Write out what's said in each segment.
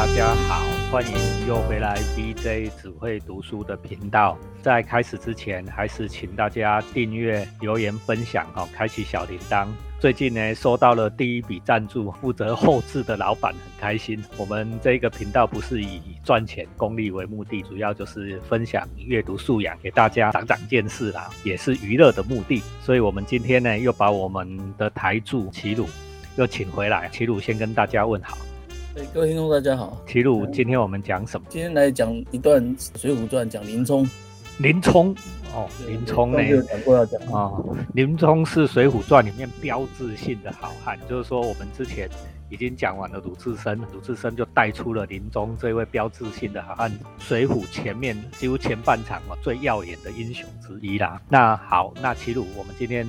大家好，欢迎又回来 BJ 只会读书的频道。在开始之前，还是请大家订阅、留言、分享哦，开启小铃铛。最近呢，收到了第一笔赞助，负责后置的老板很开心。我们这个频道不是以赚钱、功利为目的，主要就是分享阅读素养给大家，长长见识啦，也是娱乐的目的。所以，我们今天呢，又把我们的台柱齐鲁又请回来。齐鲁先跟大家问好。对，各位听众大家好。齐鲁，今天我们讲什么？今天来讲一段《水浒传》，讲林冲。林冲。哦，林冲呢？讲过要讲啊，林冲是《水浒传》里面标志性的好汉，就是说我们之前已经讲完了鲁智深，鲁智深就带出了林冲这位标志性的好汉，《水浒》前面几乎前半场嘛最耀眼的英雄之一啦。那好，那齐鲁，我们今天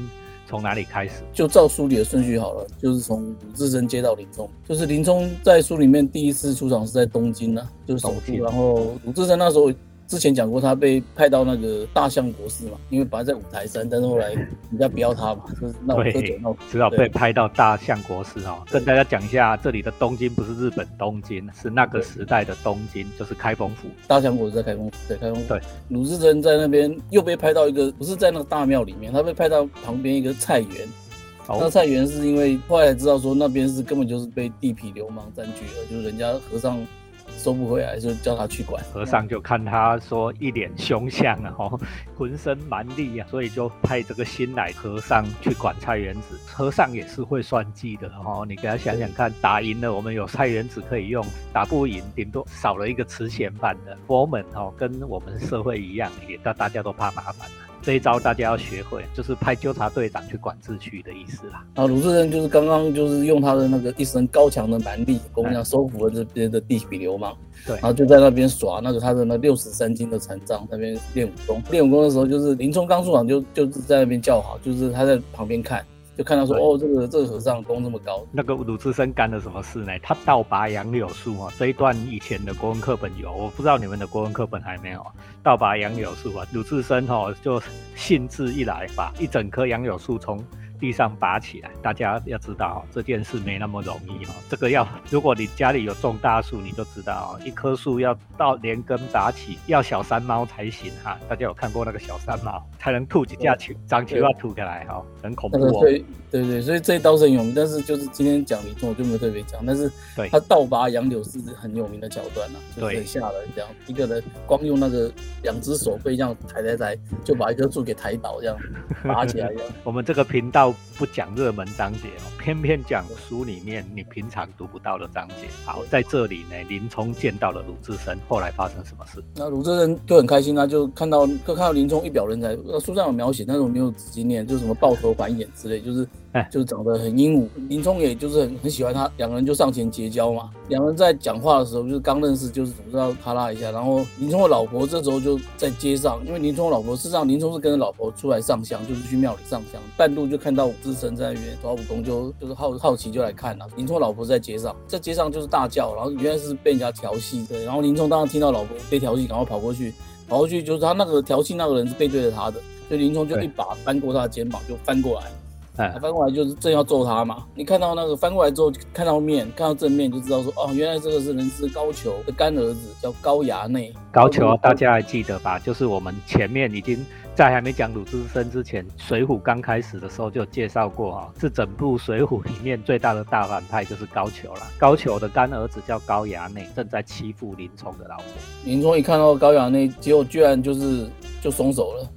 从哪里开始？就照书里的顺序好了，就是从鲁智深接到林冲，就是林冲在书里面第一次出场是在东京呢，就是首都，然后鲁智深那时候。之前讲过，他被派到那个大相国寺嘛，因为本来在五台山，但是后来 人家不要他嘛，就是闹喝酒闹，只好被派到大相国寺哦。跟大家讲一下，这里的东京不是日本东京，是那个时代的东京，就是开封府。大相国寺在开封府，对开封府。对，鲁智深在那边又被派到一个，不是在那个大庙里面，他被派到旁边一个菜园。那菜园是因为后来知道说那边是根本就是被地痞流氓占据了，就是人家和尚。收不回来就叫他去管，和尚就看他说一脸凶相啊，吼，浑身蛮力啊，所以就派这个新来和尚去管菜园子。和尚也是会算计的，吼，你给他想想看，打赢了我们有菜园子可以用，打不赢顶多少了一个慈贤版的佛门，吼，跟我们社会一样，也大大家都怕麻烦。这一招大家要学会，就是派纠察队长去管制区的意思啦。啊，鲁智深就是刚刚就是用他的那个一身高强的蛮力，我们讲收服了这边的地痞流氓。对，然后就在那边耍那个他的那六十三斤的残障，那边练武功。练武功的时候，就是林冲刚出场就就是在那边叫好，就是他在旁边看。就看到说哦，这个这个和尚功这么高。那个鲁智深干了什么事呢？他倒拔杨柳树啊，这一段以前的国文课本有，我不知道你们的国文课本还没有。倒拔杨柳树啊，鲁智深哦就兴致一来，把一整棵杨柳树从。地上拔起来，大家要知道这件事没那么容易哦。这个要，如果你家里有种大树，你就知道一棵树要到连根拔起，要小山猫才行哈。大家有看过那个小山猫，才能吐几下球，长球要吐下来哈，很恐怖。对对对，所以这一刀是很有名，但是就是今天讲李宗我就没有特别讲，但是他倒拔杨柳是很有名的桥段呐，就是很吓人，这样一个人光用那个两只手背这样抬抬抬，就把一棵树给抬倒，这样拔起来。我们这个频道。不讲热门章节哦，偏偏讲书里面你平常读不到的章节。好，在这里呢，林冲见到了鲁智深，后来发生什么事？那鲁智深就很开心啊，就看到就看到林冲一表人才。那书上有描写，但是我没有仔细念，就是什么抱头还眼之类，就是。哎，就是长得很英武，林冲也就是很很喜欢他，两个人就上前结交嘛。两个人在讲话的时候，就是刚认识，就是总是要咔啦一下。然后林冲的老婆这时候就在街上，因为林冲的老婆事实上林冲是跟着老婆出来上香，就是去庙里上香。半路就看到武智深在那边抓武功，就就是好好奇就来看了。林冲老婆在街上，在街上就是大叫，然后原来是被人家调戏。对，然后林冲当时听到老婆被调戏，赶快跑过去，跑过去就是他那个调戏那个人是背对着他的，所以林冲就一把翻过他的肩膀就翻过来。哎，翻过来就是正要揍他嘛。你看到那个翻过来之后，看到面，看到正面就知道说，哦，原来这个是人质高俅的干儿子，叫高衙内。高俅大家还记得吧？就是我们前面已经在还没讲鲁智深之前，《水浒》刚开始的时候就介绍过哈，是整部《水浒》里面最大的大反派就是高俅了。高俅的干儿子叫高衙内，正在欺负林冲的老婆。林冲一看到高衙内，结果居然就是就松手了。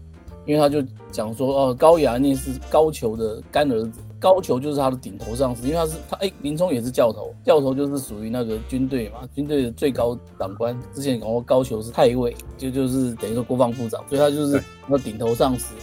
因为他就讲说，哦，高衙内是高俅的干儿子，高俅就是他的顶头上司，因为他是他，哎，林冲也是教头，教头就是属于那个军队嘛，军队的最高长官。之前讲过，高俅是太尉，就就是等于说国防部长，所以他就是那顶头上司，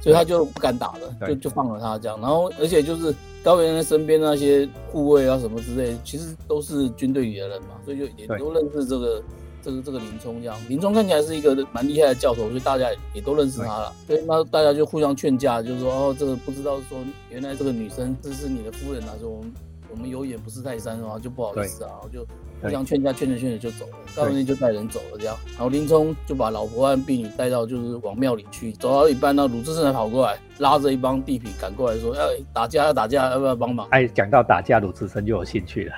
所以他就不敢打了，就就放了他这样。然后，而且就是高衙内身边那些护卫啊什么之类，其实都是军队里的人嘛，所以就也都认识这个。这个这个林冲这样，林冲看起来是一个蛮厉害的教头，所以大家也都认识他了。所以那大家就互相劝架，就是说哦，这个不知道说原来这个女生这是你的夫人啊，说我们我们有眼不识泰山啊，就不好意思啊，就互相劝架，劝着劝着就走了，高阳内就带人走了这样，然后林冲就把老婆和婢女带到就是往庙里去，走到一半呢，鲁智深才跑过来。拉着一帮地痞赶过来，说要打架，要打架，要不要帮忙？哎，讲到打架，鲁智深就有兴趣了。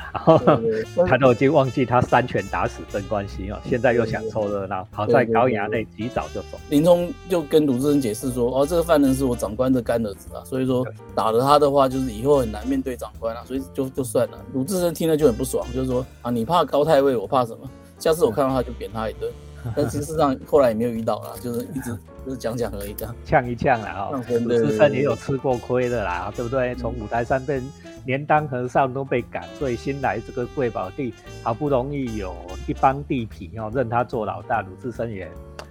他都已经忘记他三拳打死镇关西哦，现在又想凑热闹。好在高衙内及早就走。林冲就跟鲁智深解释说：“哦，这个犯人是我长官的干儿子啊，所以说打了他的话，就是以后很难面对长官啊，所以就就算了。”鲁智深听了就很不爽，就是说：“啊，你怕高太尉，我怕什么？下次我看到他就扁他一顿。”但事实上后来也没有遇到啦，就是一直。就是讲讲而已，这样呛一呛啦哈。鲁智深也有吃过亏的啦，对不对？从五台山被连当和尚都被赶，所以新来这个贵宝地，好不容易有一帮地痞哦，认他做老大，鲁智深也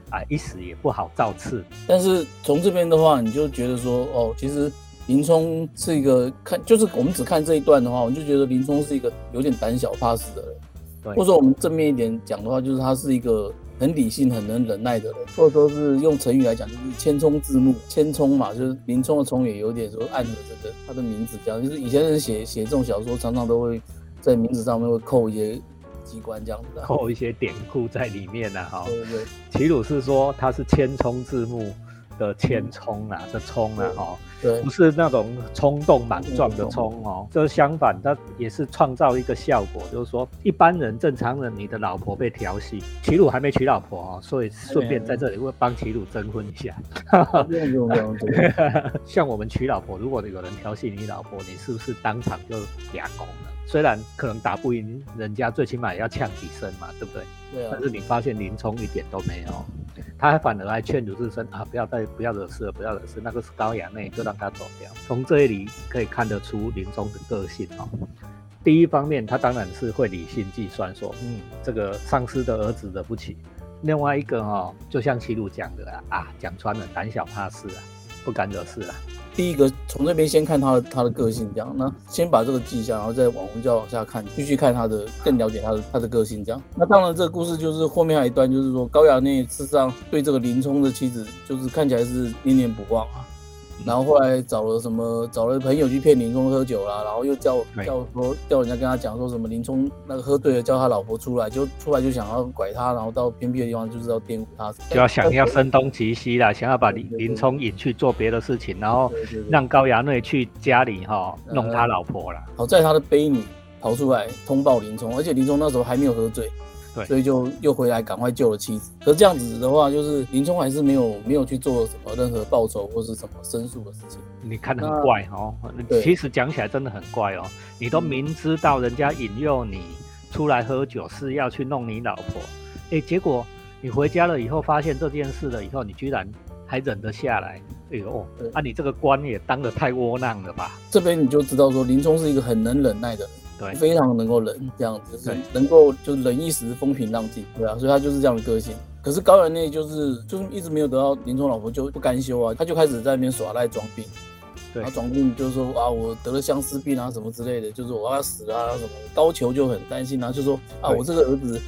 啊一时也不好造次。但是从这边的话，你就觉得说哦，其实林冲是一个看，就是我们只看这一段的话，我就觉得林冲是一个有点胆小怕死的人。或者说我们正面一点讲的话，就是他是一个。很理性、很能忍耐的人，或者说是用成语来讲，就是千冲字幕，千冲嘛，就是林冲的冲也有点说暗合这个他的名字这样。就是以前人写写这种小说，常常都会在名字上面会扣一些机关这样子，扣一些典故在里面呢。哈，对对。齐鲁是说他是千冲字幕。的千冲啊，的冲啊，哈，对，不是那种冲动莽撞的冲哦，这相反，它也是创造一个效果，就是说一般人正常人，你的老婆被调戏，齐鲁还没娶老婆哦，所以顺便在这里会帮齐鲁征婚一下。像我们娶老婆，如果有人调戏你老婆，你是不是当场就俩拱了？虽然可能打不赢人家，最起码也要呛几声嘛，对不对？对啊。但是你发现林冲一点都没有，他还反而来劝鲁智深啊，不要再不要惹事了，不要惹事。那个是高衙内，就让他走掉。从这里可以看得出林冲的个性哦。第一方面，他当然是会理性计算，说嗯，这个上司的儿子惹不起。另外一个哈，就像齐鲁讲的啊，讲穿了，胆小怕事啊，不敢惹事啊。第一个从这边先看他的他的个性，这样，那先把这个记下，然后再往红教往下看，继续看他的，更了解他的他的个性，这样。那当然，这个故事就是后面还有一段，就是说高衙内事实上对这个林冲的妻子，就是看起来是念念不忘啊。然后后来找了什么？找了朋友去骗林冲喝酒啦，然后又叫叫说叫人家跟他讲说什么林冲那个喝醉了叫他老婆出来，就出来就想要拐他，然后到偏僻的地方就是要玷污他，就要想要声东击西啦，想要把林林冲引去做别的事情，然后让高衙内去家里哈弄他老婆了。好在他的婢女跑出来通报林冲，而且林冲那时候还没有喝醉。所以就又回来赶快救了妻子。可是这样子的话，就是林冲还是没有没有去做什么任何报仇或是什么申诉的事情。你看得很怪哦，其实讲起来真的很怪哦。你都明知道人家引诱你出来喝酒是要去弄你老婆，哎，结果你回家了以后发现这件事了以后，你居然还忍得下来。哎呦，啊，你这个官也当得太窝囊了吧？这边你就知道说林冲是一个很能忍耐的人。对，非常能够忍，这样子是能够就忍一时风平浪静，对啊，所以他就是这样的个性。可是高衙内就是就是一直没有得到林冲老婆就不甘休啊，他就开始在那边耍赖装病，对，他装病就是说啊我得了相思病啊什么之类的，就是我要死啊什么。高俅就很担心啊，就说啊我这个儿子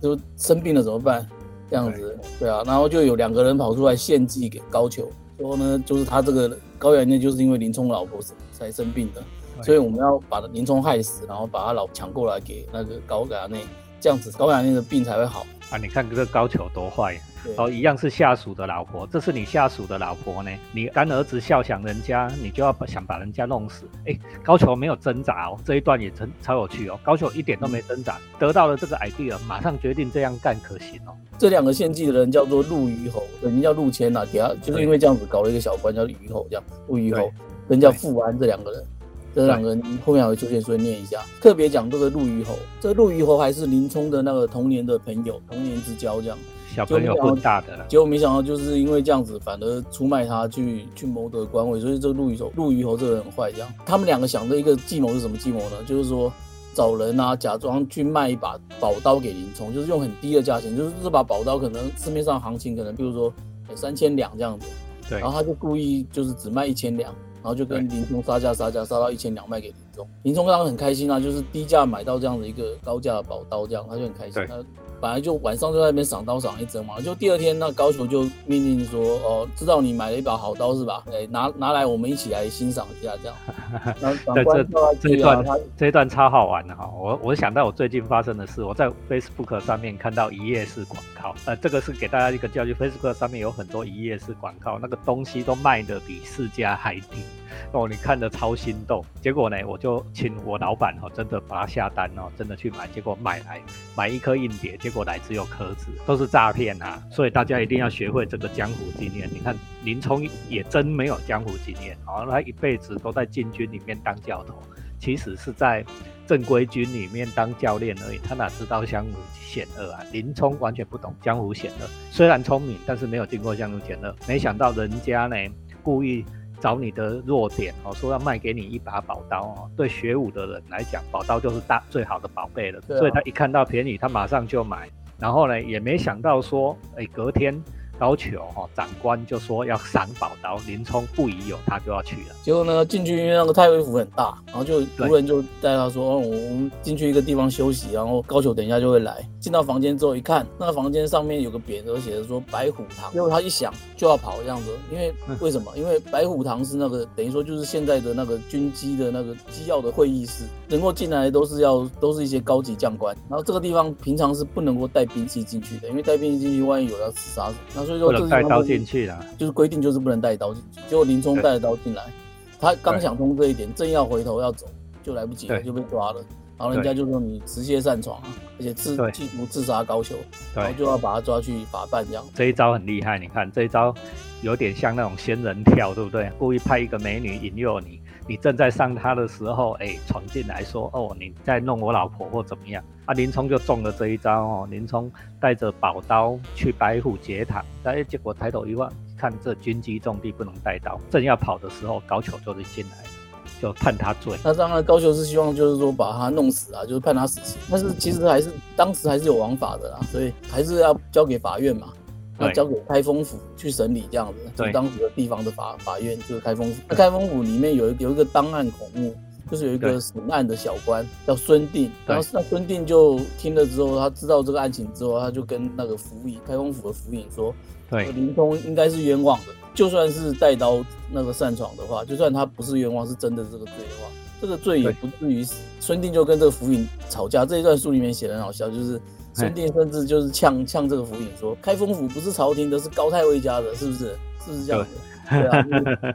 就生病了怎么办？这样子，对啊，然后就有两个人跑出来献祭给高俅，说呢就是他这个高衙内就是因为林冲老婆才生病的。所以我们要把林冲害死，然后把他老抢过来给那个高衙内，这样子高衙内的病才会好啊！你看这个高俅多坏，哦，一样是下属的老婆，这是你下属的老婆呢，你干儿子孝想人家，你就要想把人家弄死。哎，高俅没有挣扎哦，这一段也真超有趣哦。高俅一点都没挣扎，得到了这个 idea，马上决定这样干可行哦。这两个献祭的人叫做陆虞侯，本名叫陆谦呐，底下就是因为这样子搞了一个小官叫虞侯，这样陆虞侯跟叫富安这两个人。这两个人后面还会出现，所以念一下。特别讲这个陆虞侯，这个陆虞侯还是林冲的那个童年的朋友，童年之交这样。小朋友混大的，结果没想到就是因为这样子，反而出卖他去去谋得官位，所以这个陆虞侯，陆虞侯这个人很坏。这样，他们两个想的一个计谋是什么计谋呢？就是说找人啊，假装去卖一把宝刀给林冲，就是用很低的价钱，就是这把宝刀可能市面上行情可能比如说三千两这样子，对，然后他就故意就是只卖一千两。然后就跟林冲杀价杀价杀到一千两卖给林冲，林冲当然很开心啊，就是低价买到这样的一个高价的宝刀，这样他就很开心。他本来就晚上就在那边赏刀赏一针嘛，就第二天那高俅就命令说，哦，知道你买了一把好刀是吧？哎，拿拿来我们一起来欣赏一下这样。对，这这一段这一段超好玩的哈，我我想到我最近发生的事，我在 Facebook 上面看到一页式广告，呃，这个是给大家一个教育，Facebook 上面有很多一页式广告，那个东西都卖的比市价还低。哦，你看的超心动，结果呢，我就请我老板哦，真的把它下单哦，真的去买，结果买来买一颗硬碟，结果来只有壳子，都是诈骗啊！所以大家一定要学会这个江湖经验。你看林冲也真没有江湖经验，哦，他一辈子都在禁军里面当教头，其实是在正规军里面当教练而已，他哪知道江湖险恶啊？林冲完全不懂江湖险恶，虽然聪明，但是没有经过江湖险恶，没想到人家呢故意。找你的弱点哦，说要卖给你一把宝刀哦。对学武的人来讲，宝刀就是大最好的宝贝了。所以他一看到便宜，他马上就买。然后呢，也没想到说，哎，隔天。要求哈，长官就说要赏宝刀，林冲不疑有他，就要去了。结果呢，进去因为那个太尉府很大，然后就仆人就带他说：“哦，我们进去一个地方休息，然后高俅等一下就会来。”进到房间之后一看，那个房间上面有个匾额，写着说“白虎堂”。结果他一想就要跑这样子，因为 为什么？因为白虎堂是那个等于说就是现在的那个军机的那个机要的会议室，能够进来都是要都是一些高级将官。然后这个地方平常是不能够带兵器进去的，因为带兵器进去，万一有要刺杀什么，那所以说不能带刀进去了，就是规定就是不能带刀进去。结果林冲带着刀进来，他刚想通这一点，正要回头要走，就来不及了，就被抓了。然后人家就说你直接擅闯，而且自企图自杀高俅，然后就要把他抓去法办这样。这一招很厉害，你看这一招有点像那种仙人跳，对不对？故意派一个美女引诱你。你正在上他的时候，哎，闯进来说，哦，你在弄我老婆或怎么样？啊，林冲就中了这一招哦。林冲带着宝刀去白虎节堂，哎，结果抬头一望，看这军机重地不能带刀，正要跑的时候，高俅就是进来，就判他罪。那当然，高俅是希望就是说把他弄死啊，就是判他死刑。但是其实还是当时还是有王法的啦，所以还是要交给法院嘛。要交给开封府去审理，这样子，就当时的地方的法法院就是开封府。那开封府里面有一有一个档案孔目，就是有一个审案的小官叫孙定。然后那孙定就听了之后，他知道这个案情之后，他就跟那个府尹开封府的府尹说：“对，林冲应该是冤枉的，就算是带刀那个擅闯的话，就算他不是冤枉，是真的这个罪的话，这个罪也不至于死。”孙定就跟这个府尹吵架，这一段书里面写的很好笑，就是。孙定甚至就是呛呛这个府尹说：“开封府不是朝廷的，是高太尉家的，是不是？是不是这样子？对啊，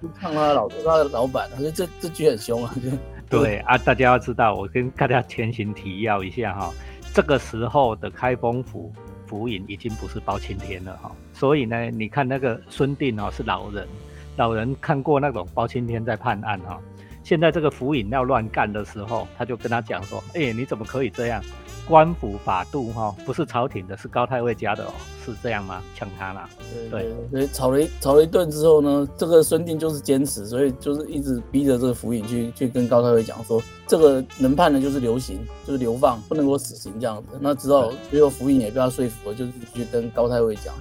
就呛他老他的老板，所以这这句很凶啊。对啊，大家要知道，我跟大家前行提要一下哈，这个时候的开封府府尹已经不是包青天了哈，所以呢，你看那个孙定哦是老人，老人看过那种包青天在判案哈，现在这个府尹要乱干的时候，他就跟他讲说：，哎，你怎么可以这样？”官府法度哈，不是朝廷的，是高太尉家的哦，是这样吗？抢他啦？对，所以吵了一吵了一顿之后呢，这个孙定就是坚持，所以就是一直逼着这个府尹去去跟高太尉讲说，这个能判的就是流刑，就是流放，不能够死刑这样子。那之后最后府尹也被他说服了，就是去跟高太尉讲。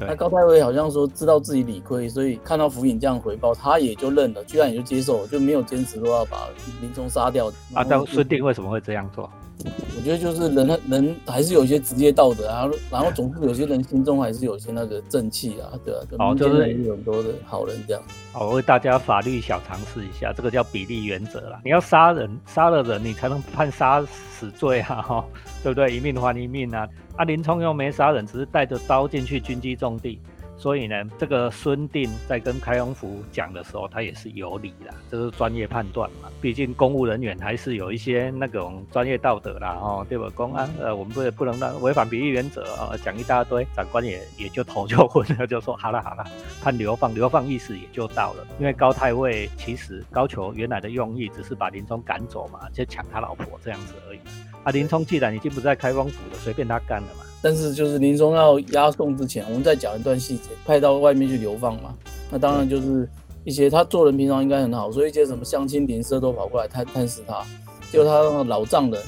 那高太尉好像说知道自己理亏，所以看到府尹这样回报，他也就认了，居然也就接受了，就没有坚持说要把林冲杀掉。啊，但孙定为什么会这样做？我觉得就是人人还是有一些职业道德啊，然后总是有些人心中还是有些那个正气啊，对啊，哦，就是很多的好人这样。好，为大家法律小尝试一下，这个叫比例原则啦。你要杀人，杀了人你才能判杀死罪啊，哈，对不对？一命还一命啊。啊，林冲又没杀人，只是带着刀进去军机重地。所以呢，这个孙定在跟开封府讲的时候，他也是有理的，这是专业判断嘛。毕竟公务人员还是有一些那种专业道德啦，哦，对吧？公安，呃，我们不不能让违反比例原则啊，讲一大堆，长官也也就头就昏了，就说好了好了，判流放，流放意思也就到了。因为高太尉其实高俅原来的用意只是把林冲赶走嘛，就抢他老婆这样子而已。啊，林冲既然已经不在开封府了，随便他干了嘛。但是就是林冲要押送之前，我们再讲一段细节，派到外面去流放嘛。那当然就是一些他做人平常应该很好，所以一些什么乡亲邻舍都跑过来探探视他。就他老丈人，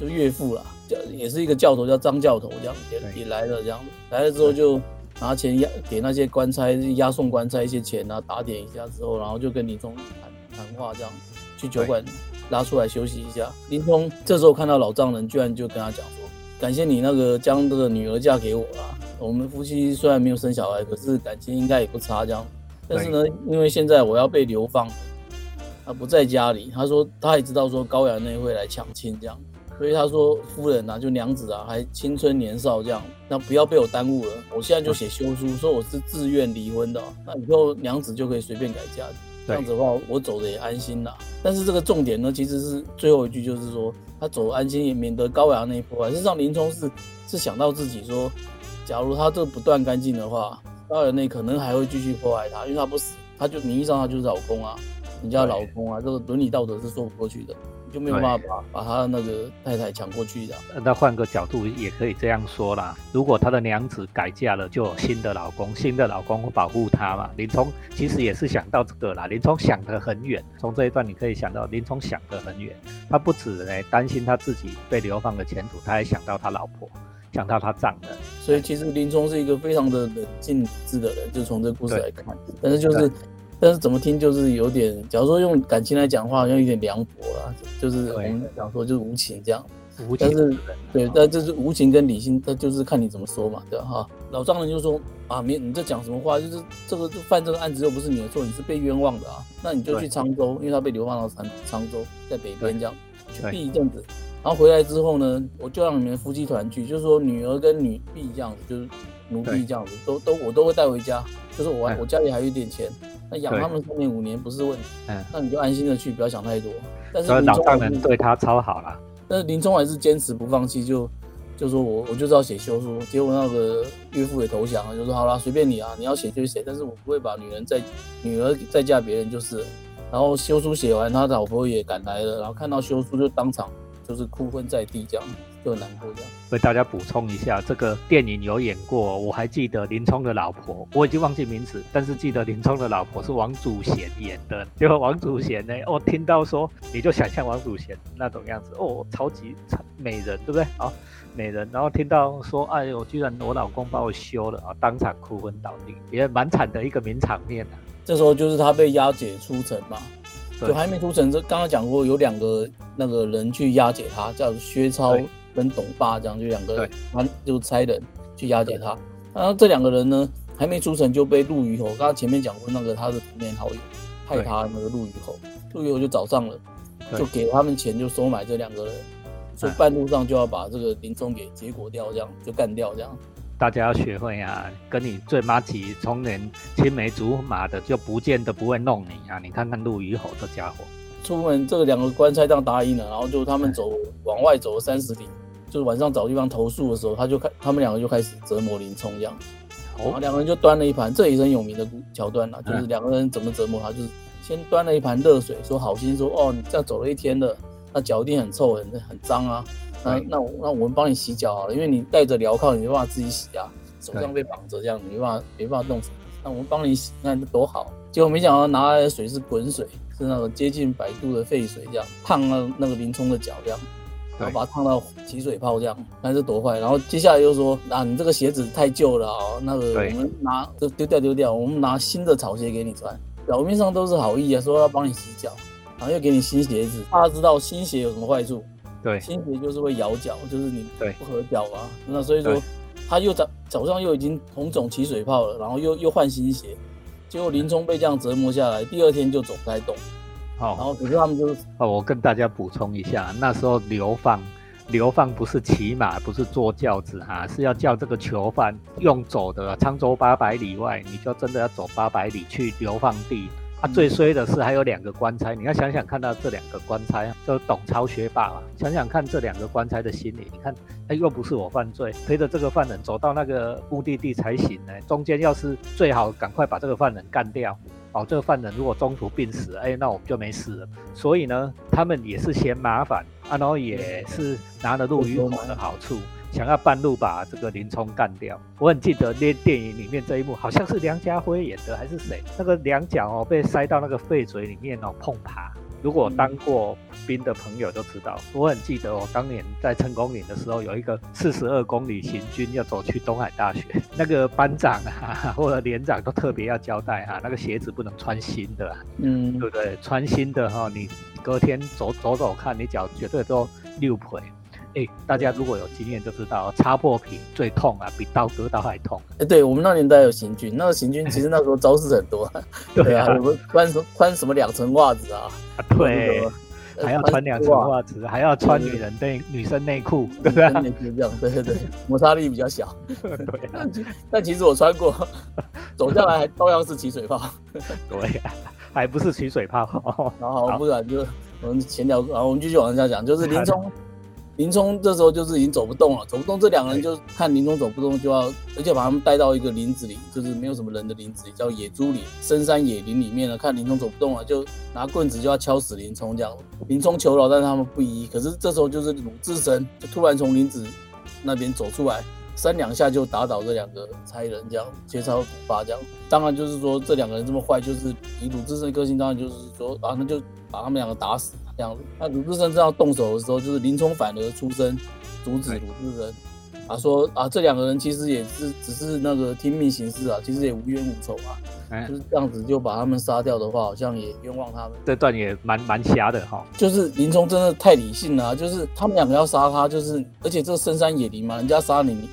就岳父啦，叫也是一个教头，叫张教头，这样也也来了，这样来了之后就拿钱押给那些官差押送官差一些钱啊，打点一下之后，然后就跟林冲谈谈话，这样去酒馆拉出来休息一下。林冲这时候看到老丈人，居然就跟他讲说。感谢你那个将这个女儿嫁给我啦。我们夫妻虽然没有生小孩，可是感情应该也不差这样。但是呢，因为现在我要被流放，他不在家里。他说他也知道说高衙内会来抢亲这样，所以他说夫人啊，就娘子啊，还青春年少这样，那不要被我耽误了。我现在就写休书，说我是自愿离婚的，那以后娘子就可以随便改嫁。这样子的话，我走的也安心啦。但是这个重点呢，其实是最后一句，就是说他走安心，也免得高衙内破坏。实际上林冲是是想到自己说，假如他这不断干净的话，高衙内可能还会继续破坏他，因为他不死，他就名义上他就是老公啊，人家老公啊，这个伦理道德是说不过去的。就没有办法把把他那个太太抢过去的。那换个角度也可以这样说啦，如果他的娘子改嫁了，就有新的老公，新的老公会保护他嘛。林冲其实也是想到这个啦，林冲想得很远。从这一段你可以想到，林冲想得很远，他不止呢担心他自己被流放的前途，他还想到他老婆，想到他丈人。所以其实林冲是一个非常的冷静智的人，就从这个故事来看。但是就是。但是怎么听就是有点，假如说用感情来讲话，好像有点凉薄了。就是我们讲说就是无情这样，但是对，但就是无情跟理性，那就是看你怎么说嘛，对吧？哈，老丈人就说啊，你你在讲什么话？就是这个犯这个案子又不是你的错，你是被冤枉的啊。那你就去沧州，因为他被流放到沧沧州，在北边这样去避一阵子，然后回来之后呢，我就让你们夫妻团聚，就是说女儿跟女婢这样子，就是奴婢这样子，都都我都会带回家，就是我我家里还有一点钱。那养他们三年五年不是问题，嗯，那你就安心的去，不要想太多。但是老丈人对他超好了。但是林冲还是坚持不放弃，就就说我我就是要写休书。结果那个岳父也投降了，就说好啦，随便你啊，你要写就写，但是我不会把女人再女儿再嫁别人就是。然后休书写完，他老婆也赶来了，然后看到休书就当场就是哭昏在地这样。就很难过这样。为大家补充一下，这个电影有演过，我还记得林冲的老婆，我已经忘记名字，但是记得林冲的老婆是王祖贤演的。结果王祖贤呢，哦听到说，你就想象王祖贤那种样子，哦，超级美人，对不对？啊，美人。然后听到说，哎呦，居然我老公把我休了啊，当场哭昏倒地，也蛮惨的一个名场面啊。这时候就是他被押解出城嘛，就还没出城，这刚刚讲过有两个那个人去押解他，叫薛超。跟董霸这样就两个人，他就差人去押解他。然后这两个人呢，还没出城就被陆虞侯，刚刚前面讲过那个他的童年好友，害他那个陆虞侯，陆虞侯就找上了，就给他们钱，就收买这两个人，说半路上就要把这个林冲给结果掉，这样就干掉这样。大家要学会啊，跟你最妈起从年青梅竹马的，就不见得不会弄你啊。你看看陆虞侯这家伙，出门这个两个官差这样答应了，然后就他们走往外走了三十里。就是晚上找地方投诉的时候，他就开，他们两个就开始折磨林冲这样，然后两个人就端了一盘，这也是很有名的桥段了，就是两个人怎么折磨他，就是先端了一盘热水，说好心说哦，你这样走了一天了，那脚一定很臭很很脏啊，那那那我们帮你洗脚好了，因为你带着镣铐，你没办法自己洗啊，手上被绑着这样你，没办法没办法弄，那我们帮你洗，那多好。结果没想到拿来的水是滚水，是那种接近百度的沸水这样，烫了那个林冲的脚这样。然后把它烫到起水泡这样，那是多坏。然后接下来又说啊，你这个鞋子太旧了啊，那个我们拿就丢掉丢掉，我们拿新的草鞋给你穿。表面上都是好意啊，说要帮你洗脚，然后又给你新鞋子。大家知道新鞋有什么坏处？对，新鞋就是会咬脚，就是你不合脚嘛。那所以说他又早早上又已经红肿起水泡了，然后又又换新鞋，结果林冲被这样折磨下来，第二天就走不太动。好，然后可是他们就哦，我跟大家补充一下，那时候流放，流放不是骑马，不是坐轿子哈，是要叫这个囚犯用走的，沧州八百里外，你就真的要走八百里去流放地。啊，最衰的是还有两个官差，你要想想看到这两个官差，就董超学霸嘛，想想看这两个官差的心理，你看，哎，又不是我犯罪，陪着这个犯人走到那个目的地才行呢，中间要是最好赶快把这个犯人干掉。哦，这个犯人如果中途病死，哎，那我们就没事了。所以呢，他们也是嫌麻烦，啊，然后也是拿了陆虞侯的好处，想要半路把这个林冲干掉。我很记得那电影里面这一幕，好像是梁家辉演的，还是谁？那个两脚哦被塞到那个废嘴里面哦碰爬。如果当过兵的朋友都知道，我很记得我，当年在成功岭的时候，有一个四十二公里行军要走去东海大学，那个班长啊或者连长都特别要交代哈，那个鞋子不能穿新的，嗯，对不对？穿新的哈，你隔天走走走看，你脚绝对都六腿。哎，大家如果有经验就知道，擦破皮最痛啊，比刀割刀还痛。哎，对我们那年代有行军，那个行军其实那时候招式很多，对啊，穿什穿什么两层袜子啊？对。还要穿两层袜子，还要穿女人内女生内裤，对不对？内裤这样，对对对，摩擦力比较小。对，但其实我穿过，走下来还照样是起水泡。对，还不是起水泡。然后不然就我们前聊，然后我们继续往下讲，就是林冲。林冲这时候就是已经走不动了，走不动，这两个人就看林冲走不动，就要而且把他们带到一个林子里，就是没有什么人的林子里，叫野猪林，深山野林里面呢，看林冲走不动了，就拿棍子就要敲死林冲这样。林冲求饶，但是他们不依。可是这时候就是鲁智深就突然从林子那边走出来，三两下就打倒这两个差人，这样切磋古法这样。当然就是说这两个人这么坏，就是以鲁智深的个性，当然就是说啊，那就把他们两个打死。这样子，那鲁智深正要动手的时候，就是林冲反而出声阻止鲁智深，啊说啊这两个人其实也是只是那个听命行事啊，其实也无冤无仇啊，就是这样子就把他们杀掉的话，好像也冤枉他们。这段也蛮蛮瞎的哈，就是林冲真的太理性了，就是他们两个要杀他，就是而且这深山野林嘛，人家杀你。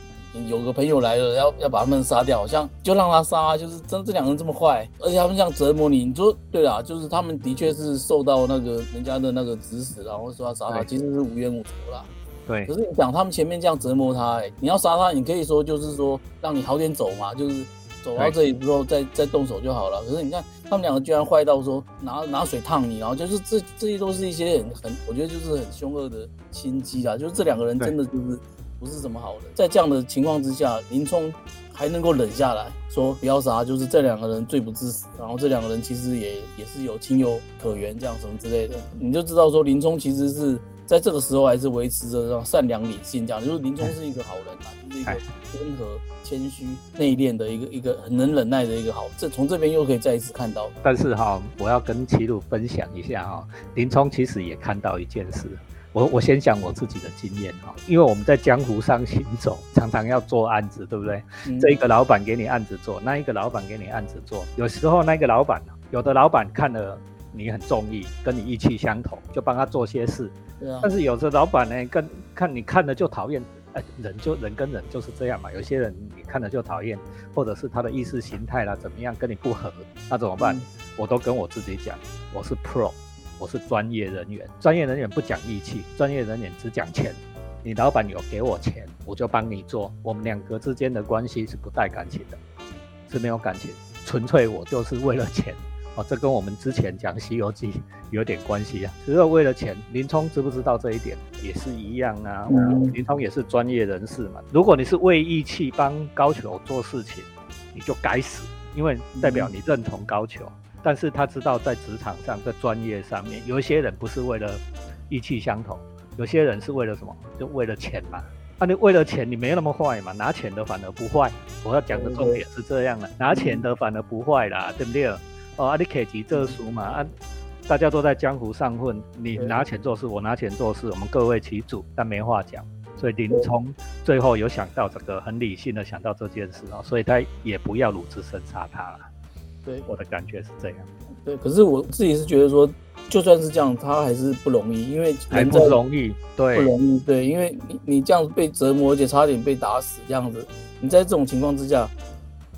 有个朋友来了，要要把他们杀掉，好像就让他杀，就是真这两个人这么坏，而且他们这样折磨你，你说对啦，就是他们的确是受到那个人家的那个指使，然后说要杀他，其实是无冤无仇啦。对。可是你讲他们前面这样折磨他，哎，你要杀他，你可以说就是说让你好点走嘛，就是走到这里之后再再动手就好了。可是你看他们两个居然坏到说拿拿水烫你，然后就是这这些都是一些很很，我觉得就是很凶恶的心机啦。就是这两个人真的就是。不是什么好人，在这样的情况之下，林冲还能够忍下来，说不要杀，就是这两个人罪不至死。然后这两个人其实也也是有情有可原，这样什么之类的，你就知道说林冲其实是在这个时候还是维持着这种善良理性，这样就是林冲是一个好人啊，就是一个温和、谦虚、内敛的一个一个很能忍耐的一个好。这从这边又可以再一次看到。但是哈，我要跟齐鲁分享一下哈，林冲其实也看到一件事。我我先讲我自己的经验哈，因为我们在江湖上行走，常常要做案子，对不对？这一个老板给你案子做，那一个老板给你案子做，有时候那个老板，有的老板看了你很中意，跟你意气相投，就帮他做些事。但是有的老板呢，跟看你看了就讨厌，哎，人就人跟人就是这样嘛。有些人你看了就讨厌，或者是他的意识形态啦怎么样跟你不合，那怎么办？我都跟我自己讲，我是 pro。我是专业人员，专业人员不讲义气，专业人员只讲钱。你老板有给我钱，我就帮你做。我们两个之间的关系是不带感情的，是没有感情，纯粹我就是为了钱。哦，这跟我们之前讲《西游记》有点关系啊，只是为了钱。林冲知不知道这一点？也是一样啊。林冲也是专业人士嘛。如果你是为义气帮高俅做事情，你就该死，因为代表你认同高俅。但是他知道，在职场上，在专业上面，有一些人不是为了意气相投，有些人是为了什么？就为了钱嘛。啊，你为了钱，你没那么坏嘛？拿钱的反而不坏。我要讲的重点是这样的，拿钱的反而不坏啦，对不对？哦，啊，你可以急这书嘛？啊，大家都在江湖上混，你拿钱做事，我拿钱做事，我们各为其主，但没话讲。所以林冲最后有想到这个，很理性的想到这件事啊，所以他也不要鲁智深杀他了。对，我的感觉是这样。对，可是我自己是觉得说，就算是这样，他还是不容易，因为还不容易，对，不容易，对，因为你你这样被折磨，而且差点被打死这样子，你在这种情况之下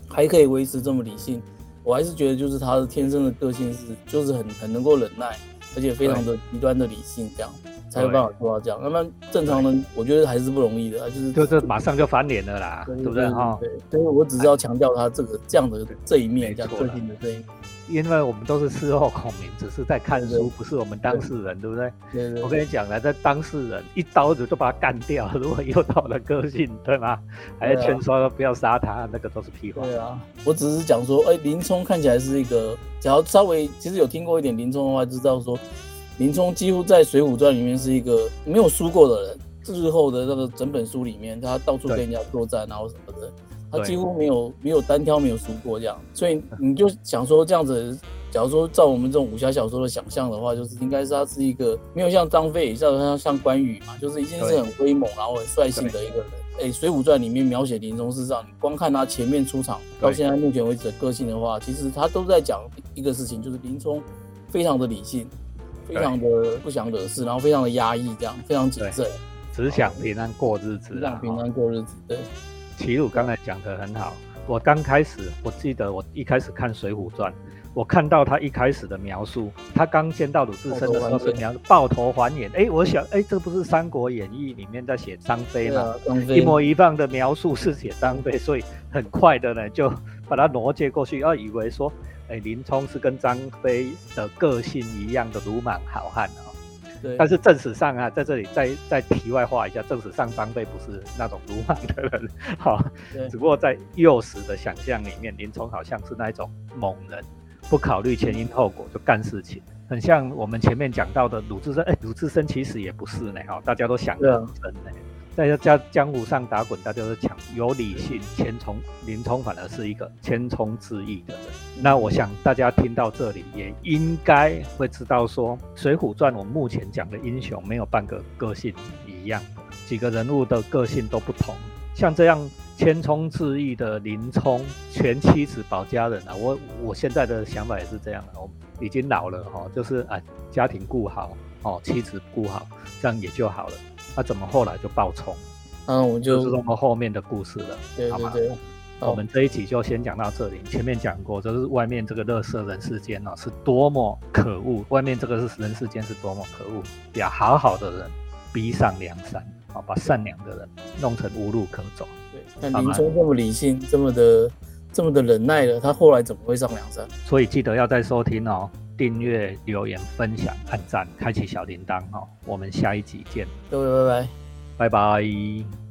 还可以维持这么理性，我还是觉得就是他的天生的个性是，就是很很能够忍耐，而且非常的极端的理性这样。才有办法做到这样，那么正常人我觉得还是不容易的，就是就是马上就翻脸了啦，对不对哈？对，所以我只是要强调他这个这样的这一面，这样个性的这一面。因为我们都是事后孔明，只是在看书，不是我们当事人，对不对？对对。我跟你讲了，在当事人一刀子就把他干掉，如果有到了个性，对吗？还要劝说不要杀他，那个都是屁话。对啊，我只是讲说，哎，林冲看起来是一个，只要稍微其实有听过一点林冲的话，知道说。林冲几乎在《水浒传》里面是一个没有输过的人，日后的那个整本书里面，他到处跟人家作战，然后什么的，他几乎没有没有单挑没有输过这样。所以你就想说这样子，假如说照我们这种武侠小说的想象的话，就是应该是他是一个没有像张飞，像像像关羽嘛，就是一定是很威猛然后很率性的一个人。哎，《水浒传》里面描写林冲，是这样你光看他前面出场到现在目前为止的个性的话，其实他都在讲一个事情，就是林冲非常的理性。非常的不想惹事，然后非常的压抑，这样非常谨慎，只想平安过日子，只想平安过日子。对，齐鲁刚才讲的很好。我刚开始，我记得我一开始看《水浒传》，我看到他一开始的描述，他刚见到鲁智深的时候是描述抱头还眼。哎，我想，哎，这不是《三国演义》里面在写张飞吗？一模一样的描述是写张飞，所以很快的呢就把他挪接过去，要以为说，哎，林冲是跟张飞的个性一样的鲁莽好汉啊。但是正史上啊，在这里再再题外话一下，正史上张飞不是那种鲁莽的人，哈，只不过在幼时的想象里面，林冲好像是那一种猛人，不考虑前因后果就干事情，很像我们前面讲到的鲁智深，哎，鲁智深其实也不是呢，哈，大家都想得很深呢。在江江湖上打滚，大家都讲有理性，千冲林冲反而是一个千冲自义的人。那我想大家听到这里，也应该会知道说，《水浒传》我目前讲的英雄没有半个个性一样，几个人物的个性都不同。像这样千冲自义的林冲，全妻子保家人啊，我我现在的想法也是这样的，我已经老了哈，就是啊家庭顾好哦，妻子顾好，这样也就好了。他怎么后来就爆冲？嗯，我就是我们后面的故事了，对对对。我们这一集就先讲到这里。前面讲过，就是外面这个乐色人世间呢，是多么可恶。外面这个是人世间是多么可恶，把好好的人逼上梁山，啊，把善良的人弄成无路可走。对，那林冲这么理性，这么的这么的忍耐了，他后来怎么会上梁山？所以记得要再收听哦。订阅、留言、分享、按赞、开启小铃铛哈！我们下一集见，各位拜拜，拜拜。